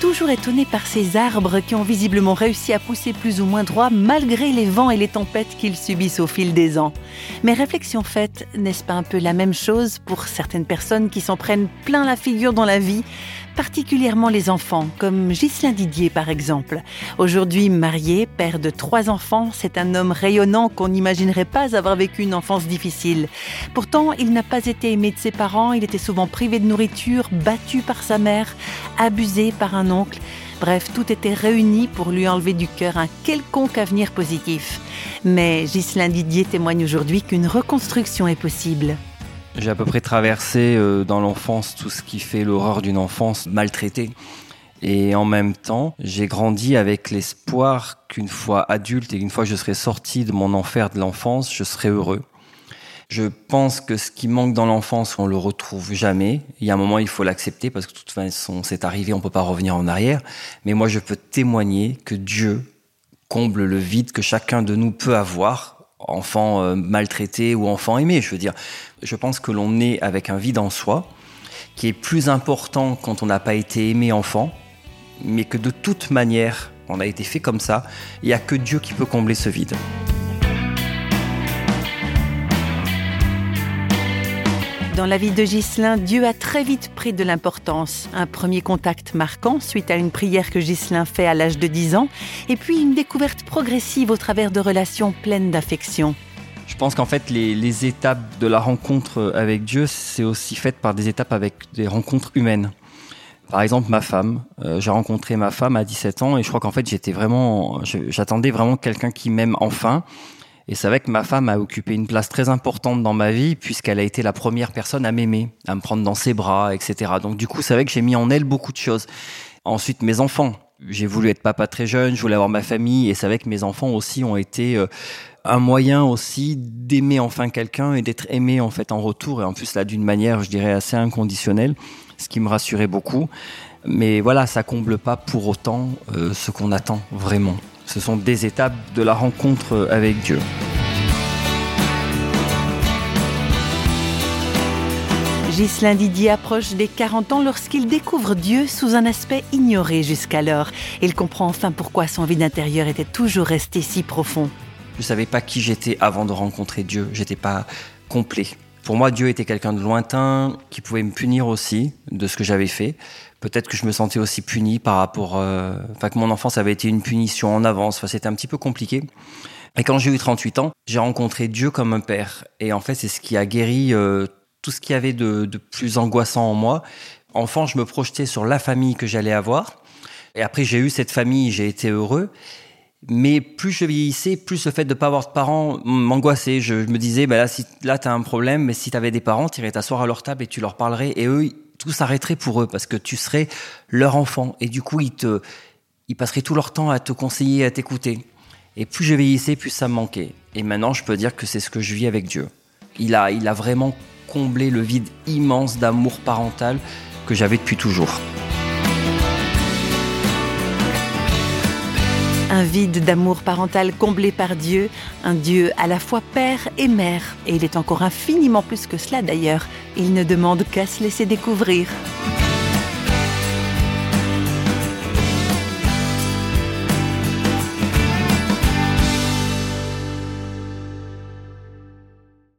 toujours étonné par ces arbres qui ont visiblement réussi à pousser plus ou moins droit malgré les vents et les tempêtes qu'ils subissent au fil des ans. Mais réflexion faite, n'est-ce pas un peu la même chose pour certaines personnes qui s'en prennent plein la figure dans la vie particulièrement les enfants, comme Ghislain Didier par exemple. Aujourd'hui marié, père de trois enfants, c'est un homme rayonnant qu'on n'imaginerait pas avoir vécu une enfance difficile. Pourtant, il n'a pas été aimé de ses parents, il était souvent privé de nourriture, battu par sa mère, abusé par un oncle. Bref, tout était réuni pour lui enlever du cœur un quelconque avenir positif. Mais Ghislain Didier témoigne aujourd'hui qu'une reconstruction est possible. J'ai à peu près traversé euh, dans l'enfance tout ce qui fait l'horreur d'une enfance maltraitée. Et en même temps, j'ai grandi avec l'espoir qu'une fois adulte et une fois je serai sorti de mon enfer de l'enfance, je serai heureux. Je pense que ce qui manque dans l'enfance, on le retrouve jamais. Il y a un moment, il faut l'accepter parce que de toute façon, c'est arrivé, on peut pas revenir en arrière. Mais moi, je peux témoigner que Dieu comble le vide que chacun de nous peut avoir enfant euh, maltraité ou enfant aimé. Je veux dire, je pense que l'on est avec un vide en soi qui est plus important quand on n'a pas été aimé enfant, mais que de toute manière, on a été fait comme ça. Il n'y a que Dieu qui peut combler ce vide. Dans la vie de Ghislain, Dieu a très vite pris de l'importance. Un premier contact marquant suite à une prière que Ghislain fait à l'âge de 10 ans, et puis une découverte progressive au travers de relations pleines d'affection. Je pense qu'en fait, les, étapes de la rencontre avec Dieu, c'est aussi fait par des étapes avec des rencontres humaines. Par exemple, ma femme. Euh, j'ai rencontré ma femme à 17 ans et je crois qu'en fait, j'étais vraiment, j'attendais vraiment quelqu'un qui m'aime enfin. Et c'est vrai que ma femme a occupé une place très importante dans ma vie puisqu'elle a été la première personne à m'aimer, à me prendre dans ses bras, etc. Donc du coup, c'est vrai que j'ai mis en elle beaucoup de choses. Ensuite, mes enfants. J'ai voulu être papa très jeune, je voulais avoir ma famille et c'est vrai que mes enfants aussi ont été euh, un moyen aussi d'aimer enfin quelqu'un et d'être aimé en fait en retour et en plus là d'une manière, je dirais assez inconditionnelle, ce qui me rassurait beaucoup. Mais voilà, ça comble pas pour autant euh, ce qu'on attend vraiment. Ce sont des étapes de la rencontre avec Dieu. Ghislain Didier approche des 40 ans lorsqu'il découvre Dieu sous un aspect ignoré jusqu'alors. Il comprend enfin pourquoi son vide intérieur était toujours resté si profond. Je ne savais pas qui j'étais avant de rencontrer Dieu. J'étais pas complet. Pour moi, Dieu était quelqu'un de lointain qui pouvait me punir aussi de ce que j'avais fait peut-être que je me sentais aussi puni par rapport, euh, enfin que mon enfance avait été une punition en avance. Enfin, c'était un petit peu compliqué. Et quand j'ai eu 38 ans, j'ai rencontré Dieu comme un père. Et en fait, c'est ce qui a guéri euh, tout ce qu'il y avait de, de, plus angoissant en moi. Enfant, je me projetais sur la famille que j'allais avoir. Et après, j'ai eu cette famille, j'ai été heureux. Mais plus je vieillissais, plus le fait de ne pas avoir de parents m'angoissait. Je, me disais, bah là, si, là, tu as un problème, mais si tu avais des parents, tu irais t'asseoir à leur table et tu leur parlerais. Et eux, tout s'arrêterait pour eux parce que tu serais leur enfant et du coup ils te ils passeraient tout leur temps à te conseiller à t'écouter et plus je vieillissais plus ça me manquait et maintenant je peux dire que c'est ce que je vis avec Dieu il a il a vraiment comblé le vide immense d'amour parental que j'avais depuis toujours Un vide d'amour parental comblé par Dieu, un Dieu à la fois père et mère. Et il est encore infiniment plus que cela d'ailleurs. Il ne demande qu'à se laisser découvrir.